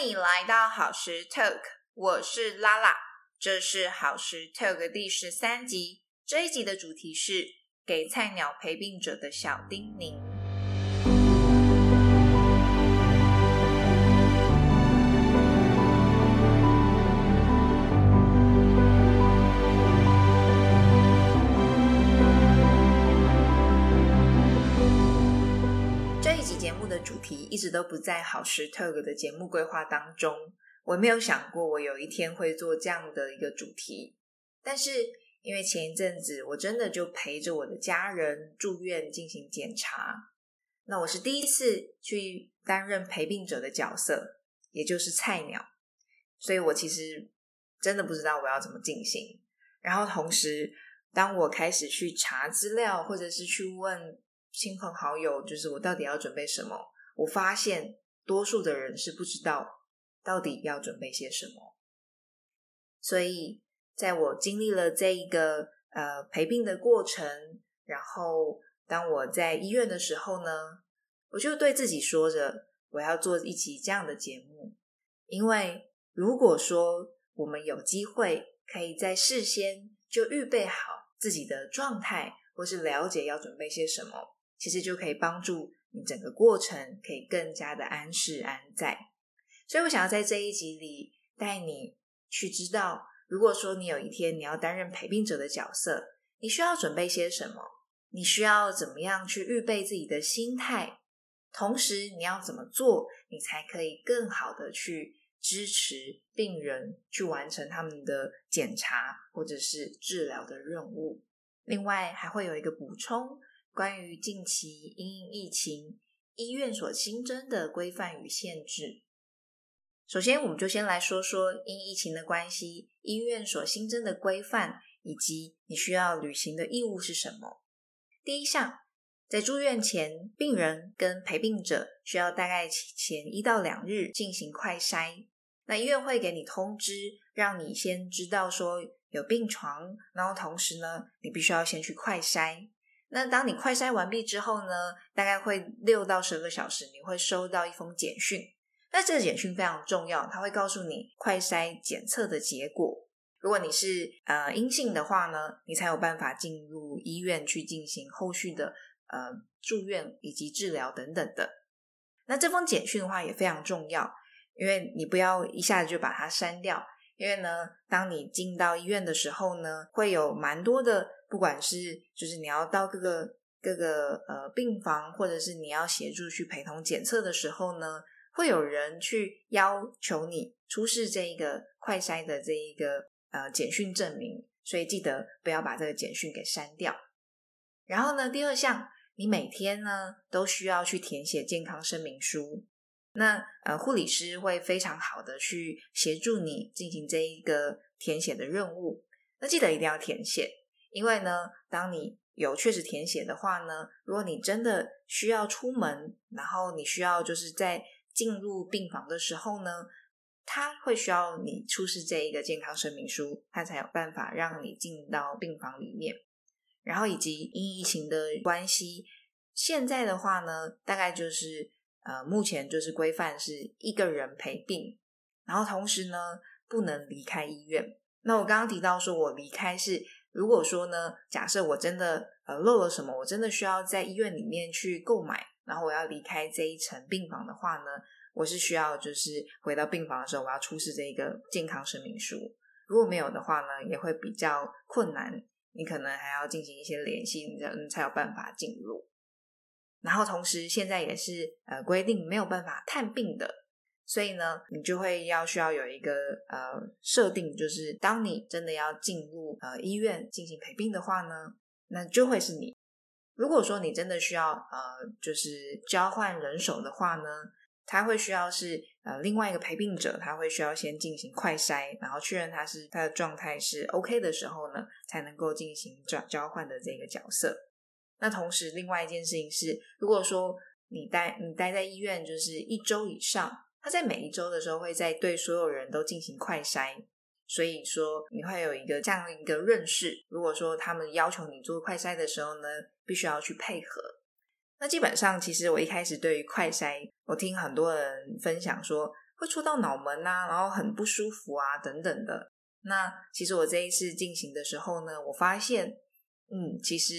迎你来到好时 Talk，我是拉拉，这是好时 Talk 第十三集。这一集的主题是给菜鸟陪病者的小叮咛。都不在好时 Talk 的节目规划当中，我没有想过我有一天会做这样的一个主题，但是。因为前一阵子我真的就陪着我的家人住院进行检查，那我是第一次去担任陪病者的角色，也就是菜鸟，所以我其实真的不知道我要怎么进行。然后同时，当我开始去查资料，或者是去问亲朋好友，就是我到底要准备什么，我发现多数的人是不知道到底要准备些什么，所以。在我经历了这一个呃陪病的过程，然后当我在医院的时候呢，我就对自己说着，我要做一集这样的节目，因为如果说我们有机会可以在事先就预备好自己的状态，或是了解要准备些什么，其实就可以帮助你整个过程可以更加的安适安在。所以我想要在这一集里带你去知道。如果说你有一天你要担任陪病者的角色，你需要准备些什么？你需要怎么样去预备自己的心态？同时，你要怎么做，你才可以更好的去支持病人去完成他们的检查或者是治疗的任务？另外，还会有一个补充，关于近期因疫情医院所新增的规范与限制。首先，我们就先来说说因疫情的关系，医院所新增的规范以及你需要履行的义务是什么。第一项，在住院前，病人跟陪病者需要大概前一到两日进行快筛。那医院会给你通知，让你先知道说有病床，然后同时呢，你必须要先去快筛。那当你快筛完毕之后呢，大概会六到十个小时，你会收到一封简讯。那这个简讯非常重要，它会告诉你快筛检测的结果。如果你是呃阴性的话呢，你才有办法进入医院去进行后续的呃住院以及治疗等等的。那这封简讯的话也非常重要，因为你不要一下子就把它删掉，因为呢，当你进到医院的时候呢，会有蛮多的，不管是就是你要到各个各个呃病房，或者是你要协助去陪同检测的时候呢。会有人去要求你出示这一个快筛的这一个呃简讯证明，所以记得不要把这个简讯给删掉。然后呢，第二项，你每天呢都需要去填写健康声明书。那呃，护理师会非常好的去协助你进行这一个填写的任务。那记得一定要填写，因为呢，当你有确实填写的话呢，如果你真的需要出门，然后你需要就是在进入病房的时候呢，他会需要你出示这一个健康声明书，他才有办法让你进到病房里面。然后以及因疫情的关系，现在的话呢，大概就是呃，目前就是规范是一个人陪病，然后同时呢，不能离开医院。那我刚刚提到说我离开是，如果说呢，假设我真的呃漏了什么，我真的需要在医院里面去购买。然后我要离开这一层病房的话呢，我是需要就是回到病房的时候，我要出示这一个健康声明书。如果没有的话呢，也会比较困难，你可能还要进行一些联系，你才才有办法进入。然后同时现在也是呃规定没有办法探病的，所以呢，你就会要需要有一个呃设定，就是当你真的要进入呃医院进行陪病的话呢，那就会是你。如果说你真的需要呃，就是交换人手的话呢，他会需要是呃另外一个陪病者，他会需要先进行快筛，然后确认他是他的状态是 OK 的时候呢，才能够进行转交换的这个角色。那同时，另外一件事情是，如果说你待你待在医院就是一周以上，他在每一周的时候会在对所有人都进行快筛。所以说你会有一个这样的一个认识。如果说他们要求你做快筛的时候呢，必须要去配合。那基本上，其实我一开始对于快筛，我听很多人分享说，会戳到脑门啊，然后很不舒服啊等等的。那其实我这一次进行的时候呢，我发现，嗯，其实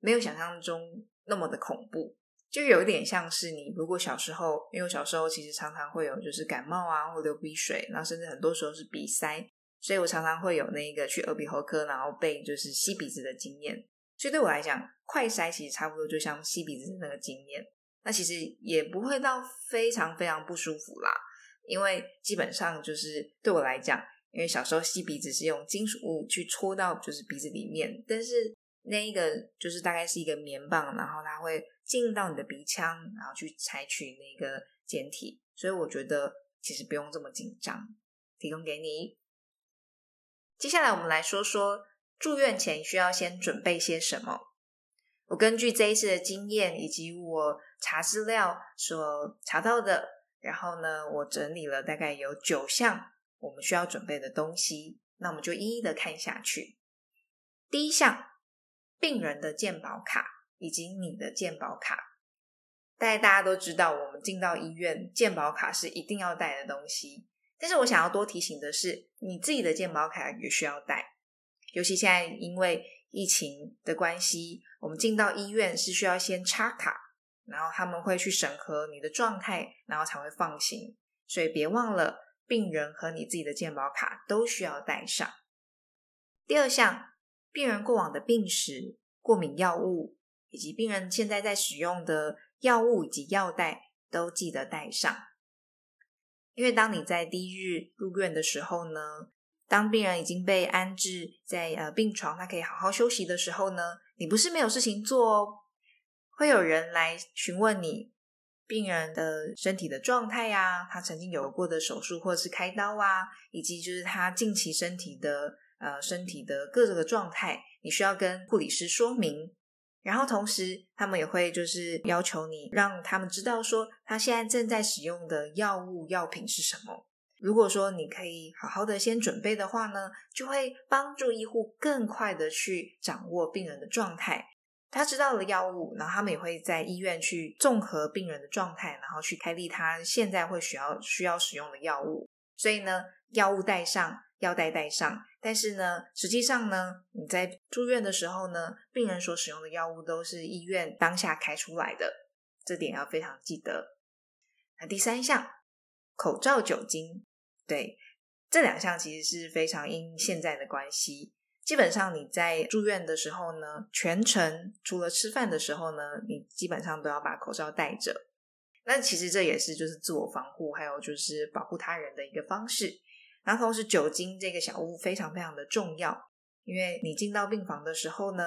没有想象中那么的恐怖，就有一点像是你如果小时候，因为我小时候其实常常会有就是感冒啊，或流鼻水，然后甚至很多时候是鼻塞，所以我常常会有那个去耳鼻喉科，然后被就是吸鼻子的经验。所以对我来讲，快筛其实差不多就像吸鼻子的那个经验，那其实也不会到非常非常不舒服啦，因为基本上就是对我来讲。因为小时候吸鼻子是用金属物去戳到就是鼻子里面，但是那一个就是大概是一个棉棒，然后它会进到你的鼻腔，然后去采取那个简体，所以我觉得其实不用这么紧张。提供给你。接下来我们来说说住院前需要先准备些什么。我根据这一次的经验以及我查资料所查到的，然后呢，我整理了大概有九项。我们需要准备的东西，那我们就一一的看下去。第一项，病人的健保卡以及你的健保卡。大概大家都知道，我们进到医院，健保卡是一定要带的东西。但是我想要多提醒的是，你自己的健保卡也需要带。尤其现在因为疫情的关系，我们进到医院是需要先插卡，然后他们会去审核你的状态，然后才会放行。所以别忘了。病人和你自己的健保卡都需要带上。第二项，病人过往的病史、过敏药物，以及病人现在在使用的药物以及药袋，都记得带上。因为当你在第一日入院的时候呢，当病人已经被安置在呃病床，他可以好好休息的时候呢，你不是没有事情做哦，会有人来询问你。病人的身体的状态呀，他曾经有过的手术或是开刀啊，以及就是他近期身体的呃身体的各个状态，你需要跟护理师说明。然后同时，他们也会就是要求你让他们知道说他现在正在使用的药物药品是什么。如果说你可以好好的先准备的话呢，就会帮助医护更快的去掌握病人的状态。他知道了药物，然后他们也会在医院去综合病人的状态，然后去开立他现在会需要需要使用的药物。所以呢，药物带上，药袋带上。但是呢，实际上呢，你在住院的时候呢，病人所使用的药物都是医院当下开出来的，这点要非常记得。那第三项，口罩、酒精，对，这两项其实是非常因现在的关系。基本上你在住院的时候呢，全程除了吃饭的时候呢，你基本上都要把口罩戴着。那其实这也是就是自我防护，还有就是保护他人的一个方式。然后同时酒精这个小物非常非常的重要，因为你进到病房的时候呢，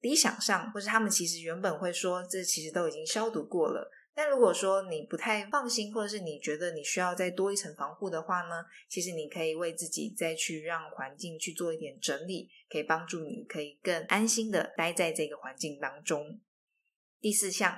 理想上或是他们其实原本会说，这其实都已经消毒过了。但如果说你不太放心，或者是你觉得你需要再多一层防护的话呢，其实你可以为自己再去让环境去做一点整理，可以帮助你可以更安心的待在这个环境当中。第四项，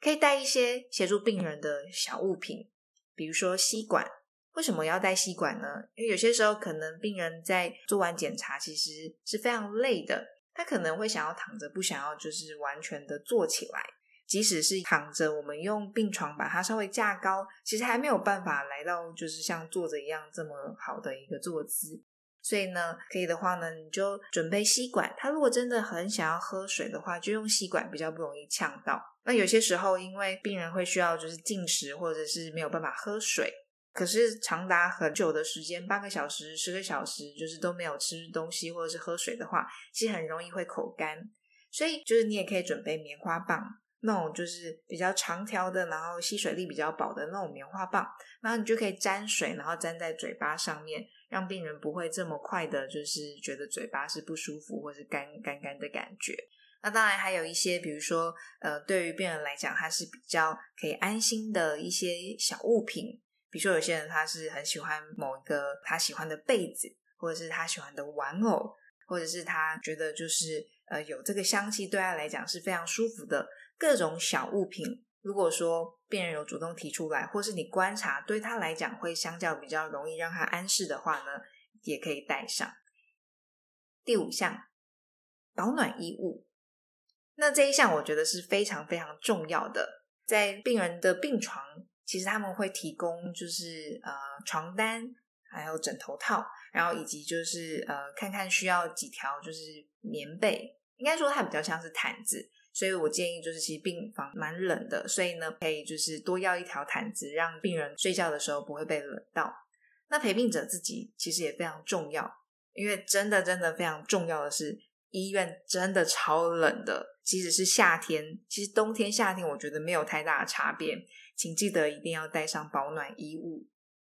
可以带一些协助病人的小物品，比如说吸管。为什么要带吸管呢？因为有些时候可能病人在做完检查，其实是非常累的，他可能会想要躺着，不想要就是完全的坐起来。即使是躺着，我们用病床把它稍微架高，其实还没有办法来到就是像坐着一样这么好的一个坐姿。所以呢，可以的话呢，你就准备吸管。他如果真的很想要喝水的话，就用吸管，比较不容易呛到。那有些时候，因为病人会需要就是进食，或者是没有办法喝水，可是长达很久的时间，半个小时、十个小时，就是都没有吃东西或者是喝水的话，其实很容易会口干。所以就是你也可以准备棉花棒。那种就是比较长条的，然后吸水力比较薄的那种棉花棒，然后你就可以沾水，然后沾在嘴巴上面，让病人不会这么快的，就是觉得嘴巴是不舒服或是干干干的感觉。那当然还有一些，比如说，呃，对于病人来讲，他是比较可以安心的一些小物品，比如说有些人他是很喜欢某一个他喜欢的被子，或者是他喜欢的玩偶，或者是他觉得就是呃有这个香气对他来讲是非常舒服的。各种小物品，如果说病人有主动提出来，或是你观察对他来讲会相较比较容易让他安适的话呢，也可以带上。第五项，保暖衣物。那这一项我觉得是非常非常重要的，在病人的病床其实他们会提供就是呃床单，还有枕头套，然后以及就是呃看看需要几条就是棉被，应该说它比较像是毯子。所以我建议就是，其实病房蛮冷的，所以呢，可以就是多要一条毯子，让病人睡觉的时候不会被冷到。那陪病者自己其实也非常重要，因为真的真的非常重要的是，医院真的超冷的，即使是夏天，其实冬天夏天我觉得没有太大的差别。请记得一定要带上保暖衣物。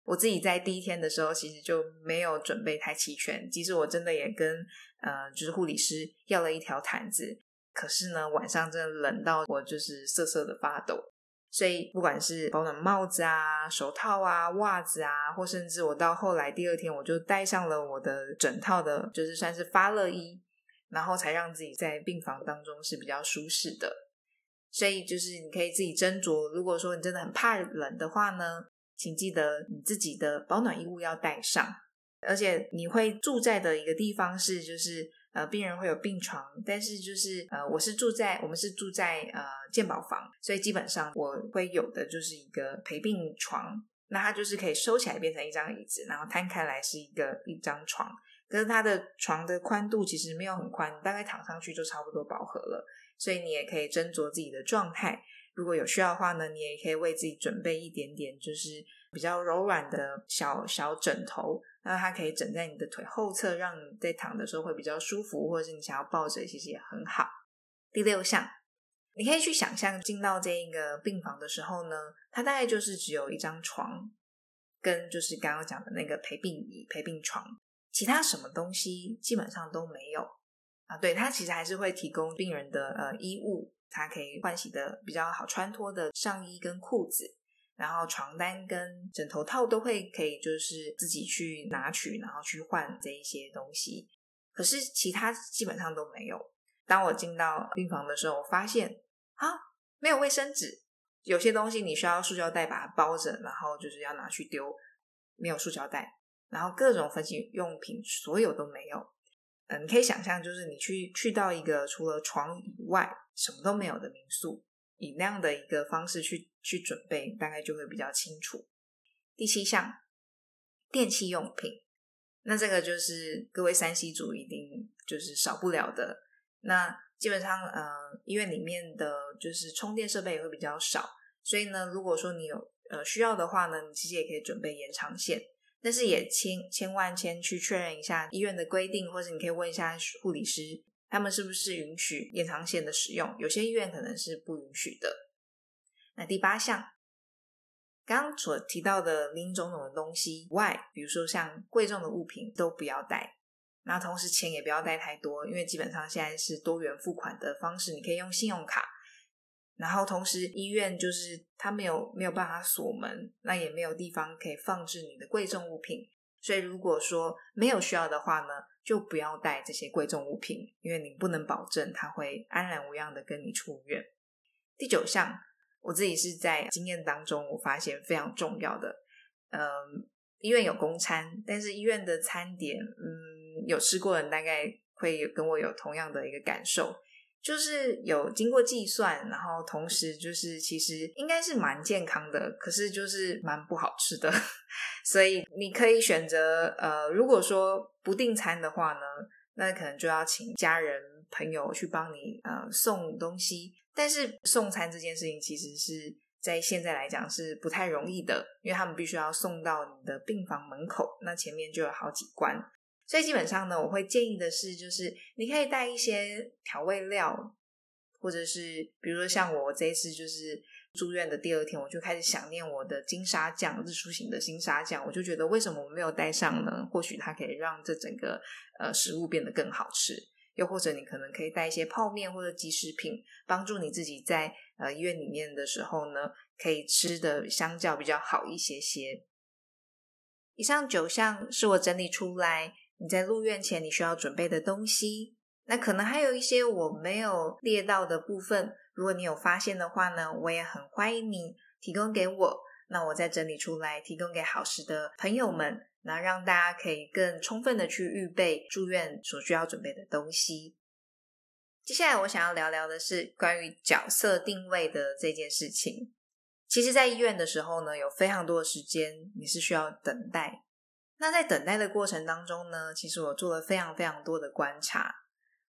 我自己在第一天的时候，其实就没有准备太齐全，即使我真的也跟呃就是护理师要了一条毯子。可是呢，晚上真的冷到我就是瑟瑟的发抖，所以不管是保暖帽子啊、手套啊、袜子啊，或甚至我到后来第二天我就戴上了我的整套的，就是算是发热衣，然后才让自己在病房当中是比较舒适的。所以就是你可以自己斟酌，如果说你真的很怕冷的话呢，请记得你自己的保暖衣物要带上，而且你会住在的一个地方是就是。呃，病人会有病床，但是就是呃，我是住在我们是住在呃健保房，所以基本上我会有的就是一个陪病床，那它就是可以收起来变成一张椅子，然后摊开来是一个一张床，可是它的床的宽度其实没有很宽，大概躺上去就差不多饱和了，所以你也可以斟酌自己的状态，如果有需要的话呢，你也可以为自己准备一点点就是比较柔软的小小枕头。那它可以枕在你的腿后侧，让你在躺的时候会比较舒服，或者是你想要抱着，其实也很好。第六项，你可以去想象进到这一个病房的时候呢，它大概就是只有一张床，跟就是刚刚讲的那个陪病椅、陪病床，其他什么东西基本上都没有啊。对，它其实还是会提供病人的呃衣物，它可以换洗的比较好穿脱的上衣跟裤子。然后床单跟枕头套都会可以，就是自己去拿取，然后去换这一些东西。可是其他基本上都没有。当我进到病房的时候，我发现啊，没有卫生纸，有些东西你需要塑胶袋把它包着，然后就是要拿去丢，没有塑胶袋。然后各种分洗用品，所有都没有。嗯，你可以想象，就是你去去到一个除了床以外什么都没有的民宿。以那样的一个方式去去准备，大概就会比较清楚。第七项，电器用品，那这个就是各位山西族一定就是少不了的。那基本上，呃，医院里面的就是充电设备也会比较少，所以呢，如果说你有呃需要的话呢，你其实也可以准备延长线，但是也千千万千去确认一下医院的规定，或者你可以问一下护理师。他们是不是允许延长线的使用？有些医院可能是不允许的。那第八项，刚所提到的零种种的东西外，比如说像贵重的物品都不要带。那同时钱也不要带太多，因为基本上现在是多元付款的方式，你可以用信用卡。然后同时医院就是它没有没有办法锁门，那也没有地方可以放置你的贵重物品。所以如果说没有需要的话呢？就不要带这些贵重物品，因为你不能保证他会安然无恙的跟你出院。第九项，我自己是在经验当中我发现非常重要的。嗯，医院有公餐，但是医院的餐点，嗯，有吃过的人大概会跟我有同样的一个感受。就是有经过计算，然后同时就是其实应该是蛮健康的，可是就是蛮不好吃的。所以你可以选择呃，如果说不订餐的话呢，那可能就要请家人朋友去帮你呃送东西。但是送餐这件事情其实是在现在来讲是不太容易的，因为他们必须要送到你的病房门口，那前面就有好几关。所以基本上呢，我会建议的是，就是你可以带一些调味料，或者是比如说像我这一次就是住院的第二天，我就开始想念我的金沙酱，日出型的金沙酱，我就觉得为什么我没有带上呢？或许它可以让这整个呃食物变得更好吃。又或者你可能可以带一些泡面或者即食品，帮助你自己在呃医院里面的时候呢，可以吃的相较比较好一些些。以上九项是我整理出来。你在入院前你需要准备的东西，那可能还有一些我没有列到的部分。如果你有发现的话呢，我也很欢迎你提供给我，那我再整理出来提供给好时的朋友们，那让大家可以更充分的去预备住院所需要准备的东西。接下来我想要聊聊的是关于角色定位的这件事情。其实，在医院的时候呢，有非常多的时间你是需要等待。那在等待的过程当中呢，其实我做了非常非常多的观察。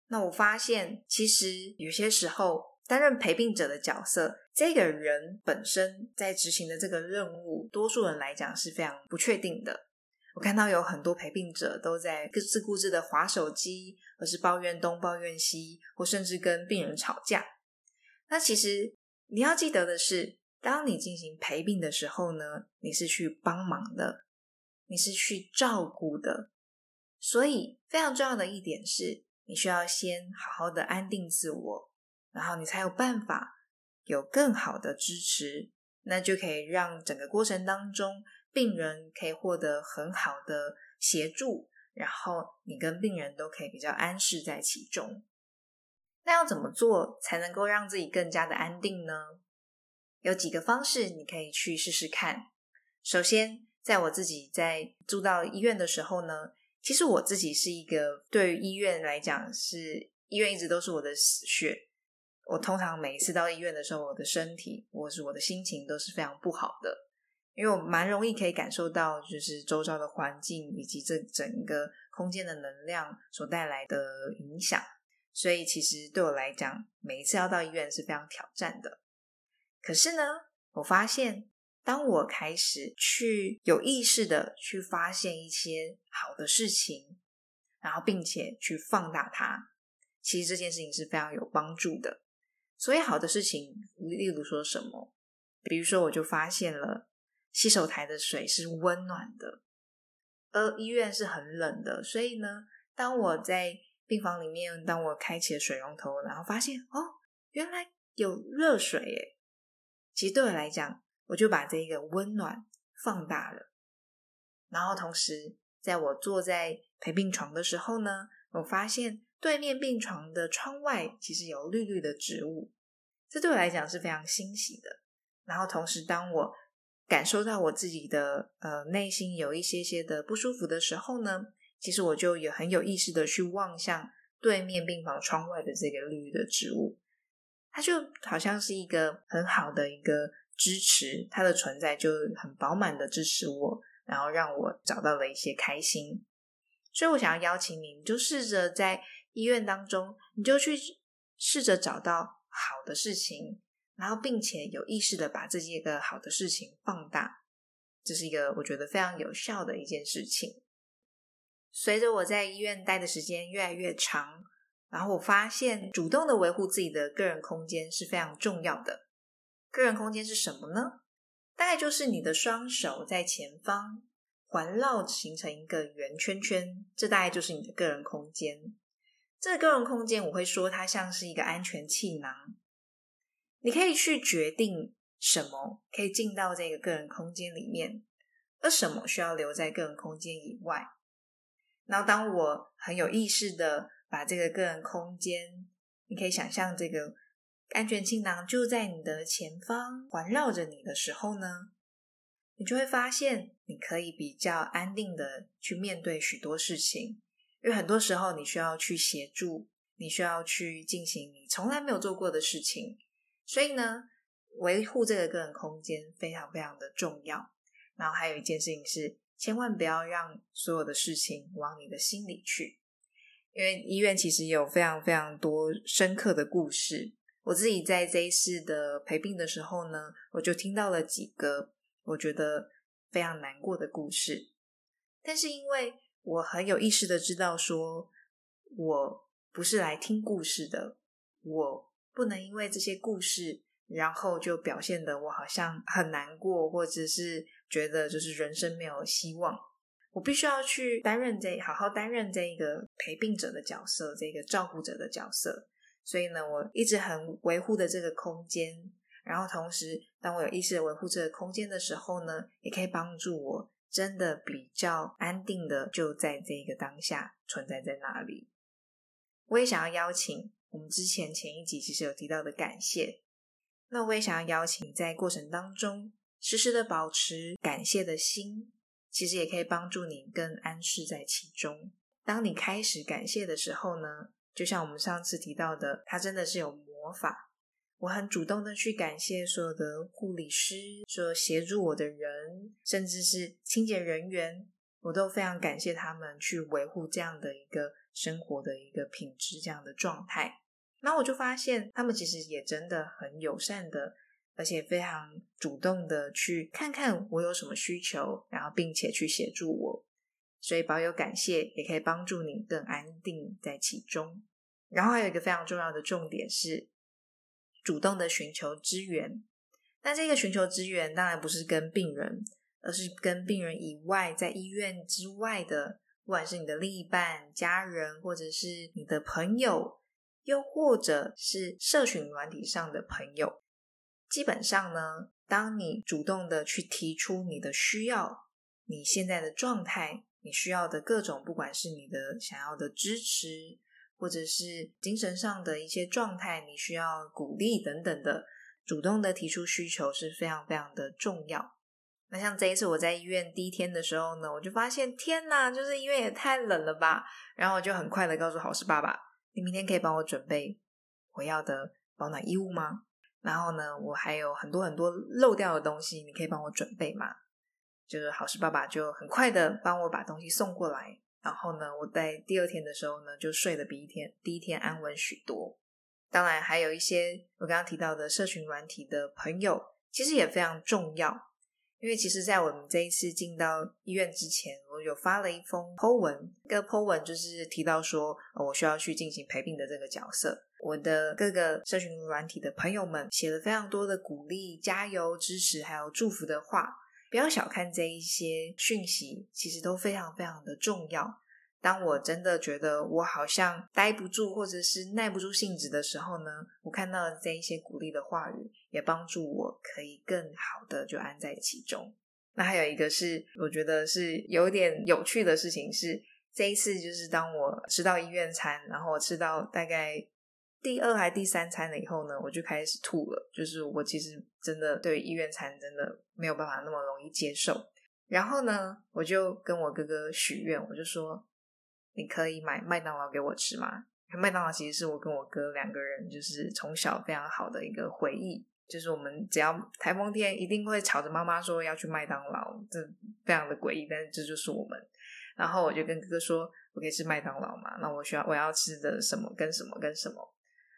那我发现，其实有些时候担任陪病者的角色，这个人本身在执行的这个任务，多数人来讲是非常不确定的。我看到有很多陪病者都在各自顾自的划手机，或是抱怨东抱怨西，或甚至跟病人吵架。那其实你要记得的是。当你进行陪病的时候呢，你是去帮忙的，你是去照顾的，所以非常重要的一点是，你需要先好好的安定自我，然后你才有办法有更好的支持，那就可以让整个过程当中病人可以获得很好的协助，然后你跟病人都可以比较安适在其中。那要怎么做才能够让自己更加的安定呢？有几个方式你可以去试试看。首先，在我自己在住到医院的时候呢，其实我自己是一个对于医院来讲，是医院一直都是我的死穴。我通常每一次到医院的时候，我的身体或是我的心情都是非常不好的，因为我蛮容易可以感受到，就是周遭的环境以及这整个空间的能量所带来的影响。所以，其实对我来讲，每一次要到医院是非常挑战的。可是呢，我发现，当我开始去有意识的去发现一些好的事情，然后并且去放大它，其实这件事情是非常有帮助的。所以好的事情，例如说什么，比如说我就发现了洗手台的水是温暖的，而医院是很冷的。所以呢，当我在病房里面，当我开启了水龙头，然后发现哦，原来有热水诶。其实对我来讲，我就把这个温暖放大了。然后同时，在我坐在陪病床的时候呢，我发现对面病床的窗外其实有绿绿的植物，这对我来讲是非常欣喜的。然后同时，当我感受到我自己的呃内心有一些些的不舒服的时候呢，其实我就也很有意识的去望向对面病房窗外的这个绿绿的植物。它就好像是一个很好的一个支持，它的存在就很饱满的支持我，然后让我找到了一些开心。所以我想要邀请你，你就试着在医院当中，你就去试着找到好的事情，然后并且有意识的把这些个好的事情放大，这是一个我觉得非常有效的一件事情。随着我在医院待的时间越来越长。然后我发现，主动的维护自己的个人空间是非常重要的。个人空间是什么呢？大概就是你的双手在前方环绕，形成一个圆圈圈，这大概就是你的个人空间。这个个人空间，我会说它像是一个安全气囊，你可以去决定什么可以进到这个个人空间里面，而什么需要留在个人空间以外。然后，当我很有意识的。把这个个人空间，你可以想象这个安全气囊就在你的前方环绕着你的时候呢，你就会发现你可以比较安定的去面对许多事情。因为很多时候你需要去协助，你需要去进行你从来没有做过的事情，所以呢，维护这个个人空间非常非常的重要。然后还有一件事情是，千万不要让所有的事情往你的心里去。因为医院其实有非常非常多深刻的故事，我自己在这一次的陪病的时候呢，我就听到了几个我觉得非常难过的故事。但是因为我很有意识的知道，说我不是来听故事的，我不能因为这些故事，然后就表现的我好像很难过，或者是觉得就是人生没有希望。我必须要去担任这好好担任这一个陪病者的角色，这个照顾者的角色。所以呢，我一直很维护的这个空间，然后同时，当我有意识的维护这个空间的时候呢，也可以帮助我真的比较安定的就在这个当下存在在那里。我也想要邀请我们之前前一集其实有提到的感谢，那我也想要邀请在过程当中时时的保持感谢的心。其实也可以帮助你更安适在其中。当你开始感谢的时候呢，就像我们上次提到的，它真的是有魔法。我很主动的去感谢所有的护理师，所有协助我的人，甚至是清洁人员，我都非常感谢他们去维护这样的一个生活的一个品质，这样的状态。那我就发现，他们其实也真的很友善的，而且非常主动的去看看我有什么需求，然后并且去协助我。所以保有感谢，也可以帮助你更安定在其中。然后还有一个非常重要的重点是，主动的寻求支援。那这个寻求支援，当然不是跟病人，而是跟病人以外，在医院之外的，不管是你的另一半、家人，或者是你的朋友。又或者是社群软体上的朋友，基本上呢，当你主动的去提出你的需要，你现在的状态，你需要的各种，不管是你的想要的支持，或者是精神上的一些状态，你需要鼓励等等的，主动的提出需求是非常非常的重要。那像这一次我在医院第一天的时候呢，我就发现，天哪，就是医院也太冷了吧，然后我就很快的告诉好事爸爸。你明天可以帮我准备我要的保暖衣物吗？然后呢，我还有很多很多漏掉的东西，你可以帮我准备吗？就是好事爸爸就很快的帮我把东西送过来。然后呢，我在第二天的时候呢，就睡得比一天第一天安稳许多。当然，还有一些我刚刚提到的社群软体的朋友，其实也非常重要。因为其实，在我们这一次进到医院之前，我有发了一封 Po 文，这个 Po 文就是提到说，我需要去进行陪病的这个角色。我的各个社群软体的朋友们写了非常多的鼓励、加油、支持，还有祝福的话。不要小看这一些讯息，其实都非常非常的重要。当我真的觉得我好像待不住，或者是耐不住性子的时候呢，我看到这一些鼓励的话语，也帮助我可以更好的就安在其中。那还有一个是，我觉得是有点有趣的事情是，这一次就是当我吃到医院餐，然后我吃到大概第二还第三餐了以后呢，我就开始吐了。就是我其实真的对医院餐真的没有办法那么容易接受。然后呢，我就跟我哥哥许愿，我就说。你可以买麦当劳给我吃吗？麦当劳其实是我跟我哥两个人就是从小非常好的一个回忆，就是我们只要台风天一定会吵着妈妈说要去麦当劳，这非常的诡异，但是这就是我们。然后我就跟哥哥说，我可以吃麦当劳嘛？那我需要我要吃的什么跟什么跟什么？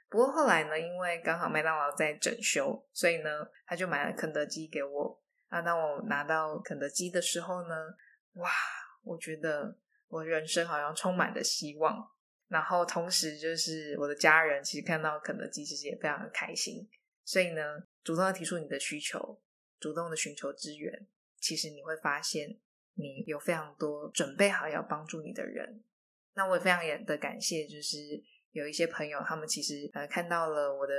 不过后来呢，因为刚好麦当劳在整修，所以呢他就买了肯德基给我。啊，当我拿到肯德基的时候呢，哇，我觉得。我人生好像充满了希望，然后同时就是我的家人其实看到肯德基其实也非常的开心，所以呢，主动的提出你的需求，主动的寻求支援，其实你会发现你有非常多准备好要帮助你的人。那我也非常的感谢，就是有一些朋友，他们其实呃看到了我的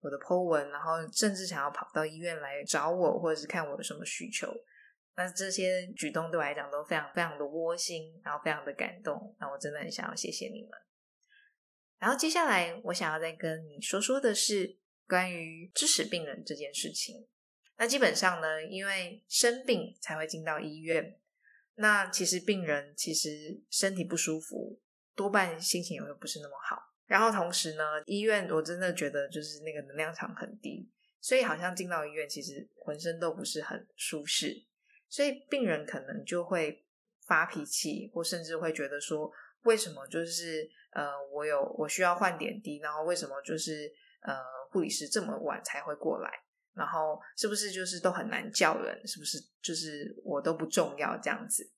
我的 po 文，然后甚至想要跑到医院来找我，或者是看我有什么需求。那这些举动对我来讲都非常非常的窝心，然后非常的感动。那我真的很想要谢谢你们。然后接下来我想要再跟你说说的是关于支持病人这件事情。那基本上呢，因为生病才会进到医院。那其实病人其实身体不舒服，多半心情也会不是那么好。然后同时呢，医院我真的觉得就是那个能量场很低，所以好像进到医院其实浑身都不是很舒适。所以病人可能就会发脾气，或甚至会觉得说，为什么就是呃，我有我需要换点滴，然后为什么就是呃，护理师这么晚才会过来，然后是不是就是都很难叫人，是不是就是我都不重要这样子？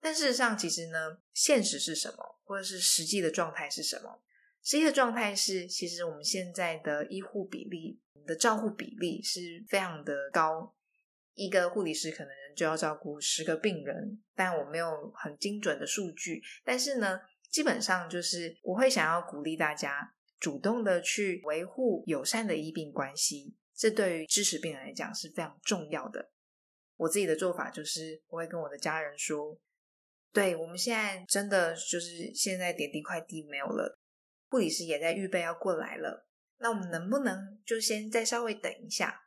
但事实上，其实呢，现实是什么，或者是实际的状态是什么？实际的状态是，其实我们现在的医护比例的照护比例是非常的高。一个护理师可能就要照顾十个病人，但我没有很精准的数据。但是呢，基本上就是我会想要鼓励大家主动的去维护友善的医病关系，这对于支持病人来讲是非常重要的。我自己的做法就是，我会跟我的家人说：，对我们现在真的就是现在点滴快递没有了，护理师也在预备要过来了，那我们能不能就先再稍微等一下？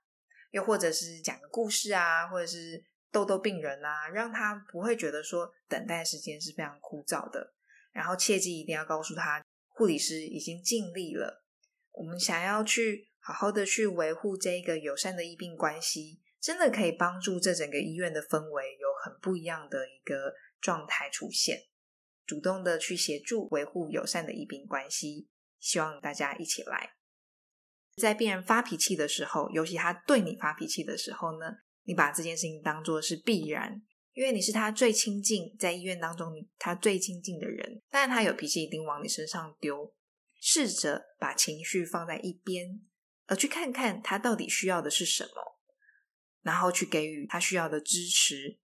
又或者是讲个故事啊，或者是逗逗病人啊，让他不会觉得说等待时间是非常枯燥的。然后切记一定要告诉他，护理师已经尽力了。我们想要去好好的去维护这一个友善的医病关系，真的可以帮助这整个医院的氛围有很不一样的一个状态出现。主动的去协助维护友善的医病关系，希望大家一起来。在病人发脾气的时候，尤其他对你发脾气的时候呢，你把这件事情当做是必然，因为你是他最亲近，在医院当中他最亲近的人，当然他有脾气一定往你身上丢。试着把情绪放在一边，而去看看他到底需要的是什么，然后去给予他需要的支持，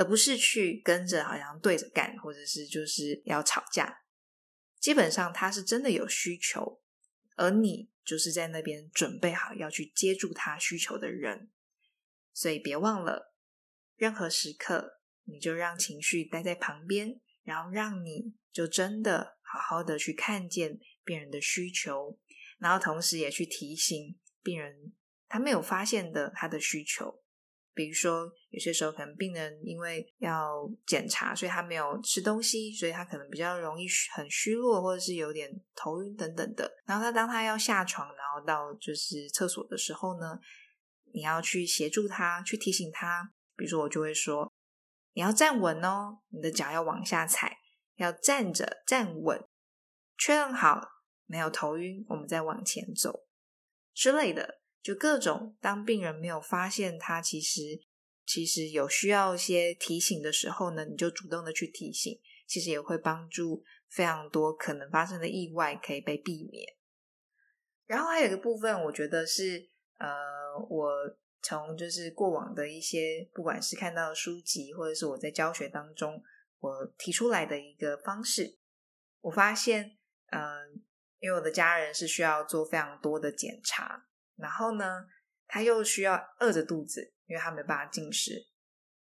而不是去跟着好像对着干，或者是就是要吵架。基本上他是真的有需求，而你就是在那边准备好要去接住他需求的人。所以别忘了，任何时刻你就让情绪待在旁边，然后让你就真的好好的去看见。病人的需求，然后同时也去提醒病人他没有发现的他的需求，比如说有些时候可能病人因为要检查，所以他没有吃东西，所以他可能比较容易很虚弱，或者是有点头晕等等的。然后他当他要下床，然后到就是厕所的时候呢，你要去协助他，去提醒他。比如说我就会说，你要站稳哦，你的脚要往下踩，要站着站稳。确认好没有头晕，我们再往前走之类的，就各种。当病人没有发现他其实其实有需要一些提醒的时候呢，你就主动的去提醒，其实也会帮助非常多可能发生的意外可以被避免。然后还有一个部分，我觉得是呃，我从就是过往的一些，不管是看到的书籍，或者是我在教学当中我提出来的一个方式，我发现。嗯，因为我的家人是需要做非常多的检查，然后呢，他又需要饿着肚子，因为他没办法进食，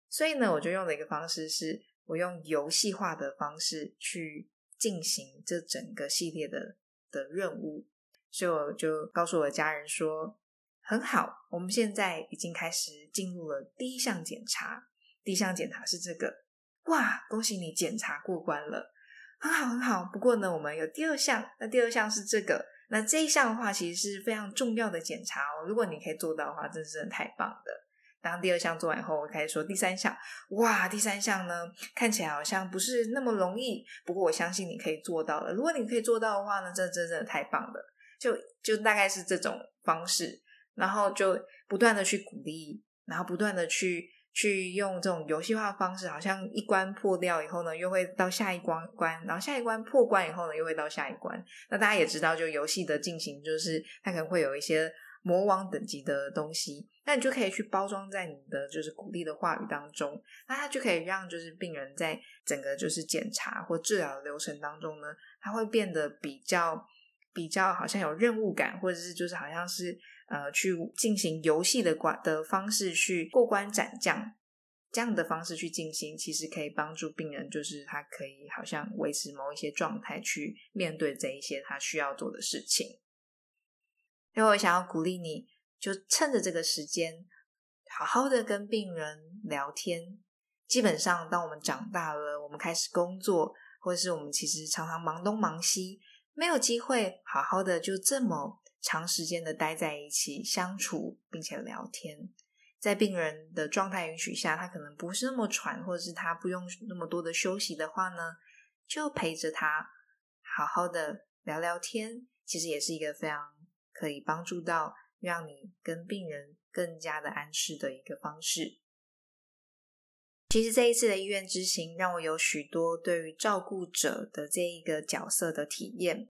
所以呢，我就用了一个方式是，我用游戏化的方式去进行这整个系列的的任务，所以我就告诉我的家人说，很好，我们现在已经开始进入了第一项检查，第一项检查是这个，哇，恭喜你检查过关了。很好，很好。不过呢，我们有第二项。那第二项是这个。那这一项的话，其实是非常重要的检查哦。如果你可以做到的话，真是太棒的。当第二项做完以后，我开始说第三项。哇，第三项呢，看起来好像不是那么容易。不过我相信你可以做到了。如果你可以做到的话呢，这真的太棒了。就就大概是这种方式，然后就不断的去鼓励，然后不断的去。去用这种游戏化方式，好像一关破掉以后呢，又会到下一关关，然后下一关破关以后呢，又会到下一关。那大家也知道，就游戏的进行，就是它可能会有一些魔王等级的东西，那你就可以去包装在你的就是鼓励的话语当中，那它就可以让就是病人在整个就是检查或治疗的流程当中呢，它会变得比较比较好像有任务感，或者是就是好像是。呃，去进行游戏的关的方式去过关斩将，这样的方式去进行，其实可以帮助病人，就是他可以好像维持某一些状态去面对这一些他需要做的事情。因为我想要鼓励你，就趁着这个时间，好好的跟病人聊天。基本上，当我们长大了，我们开始工作，或者是我们其实常常忙东忙西，没有机会好好的就这么。长时间的待在一起相处，并且聊天，在病人的状态允许下，他可能不是那么喘，或者是他不用那么多的休息的话呢，就陪着他好好的聊聊天，其实也是一个非常可以帮助到让你跟病人更加的安适的一个方式。其实这一次的医院之行，让我有许多对于照顾者的这一个角色的体验。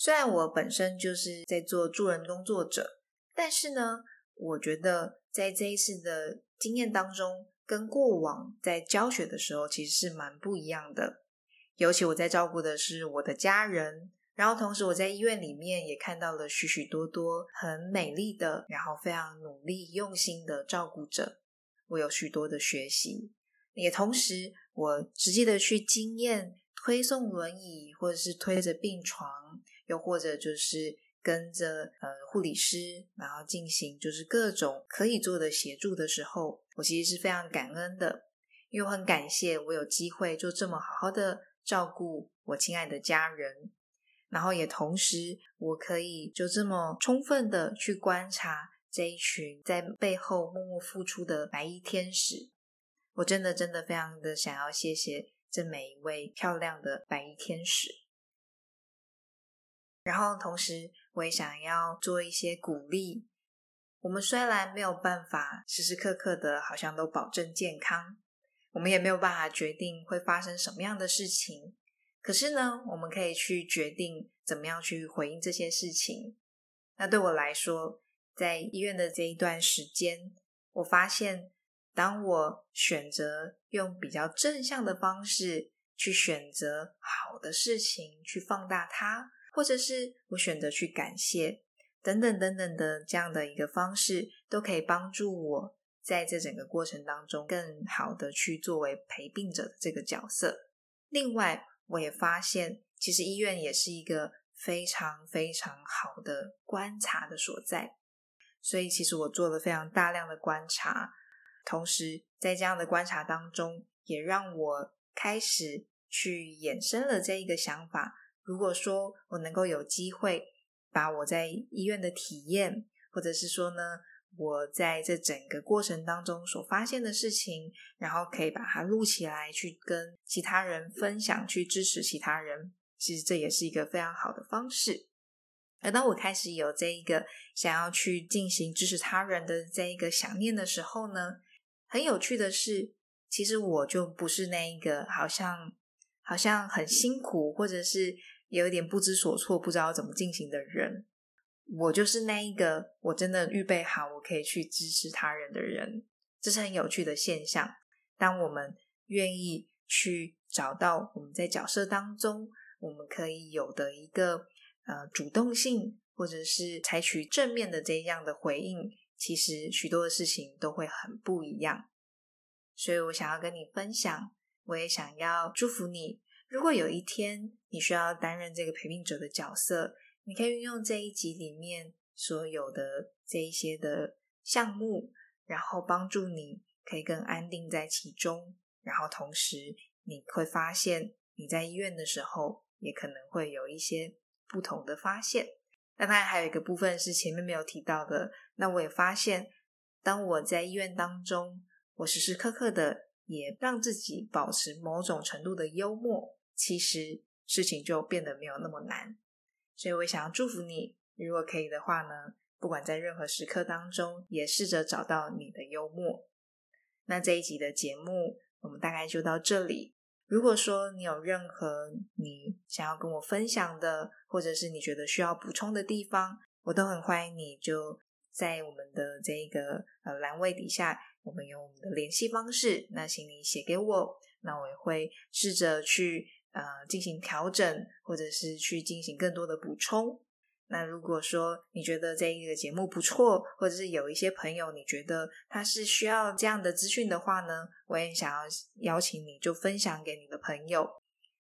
虽然我本身就是在做助人工作者，但是呢，我觉得在这一次的经验当中，跟过往在教学的时候其实是蛮不一样的。尤其我在照顾的是我的家人，然后同时我在医院里面也看到了许许多多很美丽的，然后非常努力用心的照顾者，我有许多的学习，也同时我实际的去经验推送轮椅或者是推着病床。又或者就是跟着呃护理师，然后进行就是各种可以做的协助的时候，我其实是非常感恩的，因为我很感谢我有机会就这么好好的照顾我亲爱的家人。然后也同时我可以就这么充分的去观察这一群在背后默默付出的白衣天使。我真的真的非常的想要谢谢这每一位漂亮的白衣天使。然后同时我也想要做一些鼓励。我们虽然没有办法时时刻刻的好像都保证健康，我们也没有办法决定会发生什么样的事情。可是呢，我们可以去决定怎么样去回应这些事情。那对我来说，在医院的这一段时间，我发现，当我选择用比较正向的方式去选择好的事情，去放大它，或者是我选择去感谢。等等等等的这样的一个方式，都可以帮助我在这整个过程当中更好的去作为陪病者的这个角色。另外，我也发现，其实医院也是一个非常非常好的观察的所在。所以，其实我做了非常大量的观察，同时在这样的观察当中，也让我开始去衍生了这一个想法：如果说我能够有机会。把我在医院的体验，或者是说呢，我在这整个过程当中所发现的事情，然后可以把它录起来，去跟其他人分享，去支持其他人。其实这也是一个非常好的方式。而当我开始有这一个想要去进行支持他人的这一个想念的时候呢，很有趣的是，其实我就不是那一个好像好像很辛苦，或者是。有一点不知所措，不知道怎么进行的人，我就是那一个我真的预备好，我可以去支持他人的人，这是很有趣的现象。当我们愿意去找到我们在角色当中，我们可以有的一个呃主动性，或者是采取正面的这样的回应，其实许多的事情都会很不一样。所以我想要跟你分享，我也想要祝福你。如果有一天你需要担任这个陪病者的角色，你可以运用这一集里面所有的这一些的项目，然后帮助你可以更安定在其中。然后同时你会发现你在医院的时候也可能会有一些不同的发现。那当然还有一个部分是前面没有提到的，那我也发现，当我在医院当中，我时时刻刻的也让自己保持某种程度的幽默。其实事情就变得没有那么难，所以我想要祝福你。如果可以的话呢，不管在任何时刻当中，也试着找到你的幽默。那这一集的节目，我们大概就到这里。如果说你有任何你想要跟我分享的，或者是你觉得需要补充的地方，我都很欢迎你就在我们的这个呃栏位底下，我们有我们的联系方式，那请你写给我，那我也会试着去。呃，进行调整，或者是去进行更多的补充。那如果说你觉得这一个节目不错，或者是有一些朋友你觉得他是需要这样的资讯的话呢，我也想要邀请你就分享给你的朋友。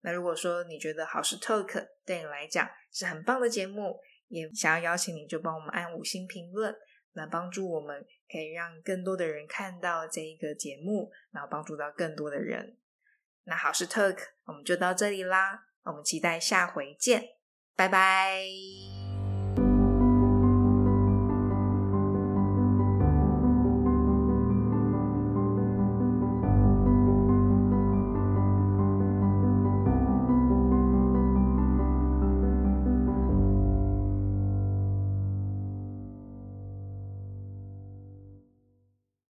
那如果说你觉得好事 Talk 对你来讲是很棒的节目，也想要邀请你就帮我们按五星评论，来帮助我们可以让更多的人看到这一个节目，然后帮助到更多的人。那好是 talk，我们就到这里啦，我们期待下回见，拜拜。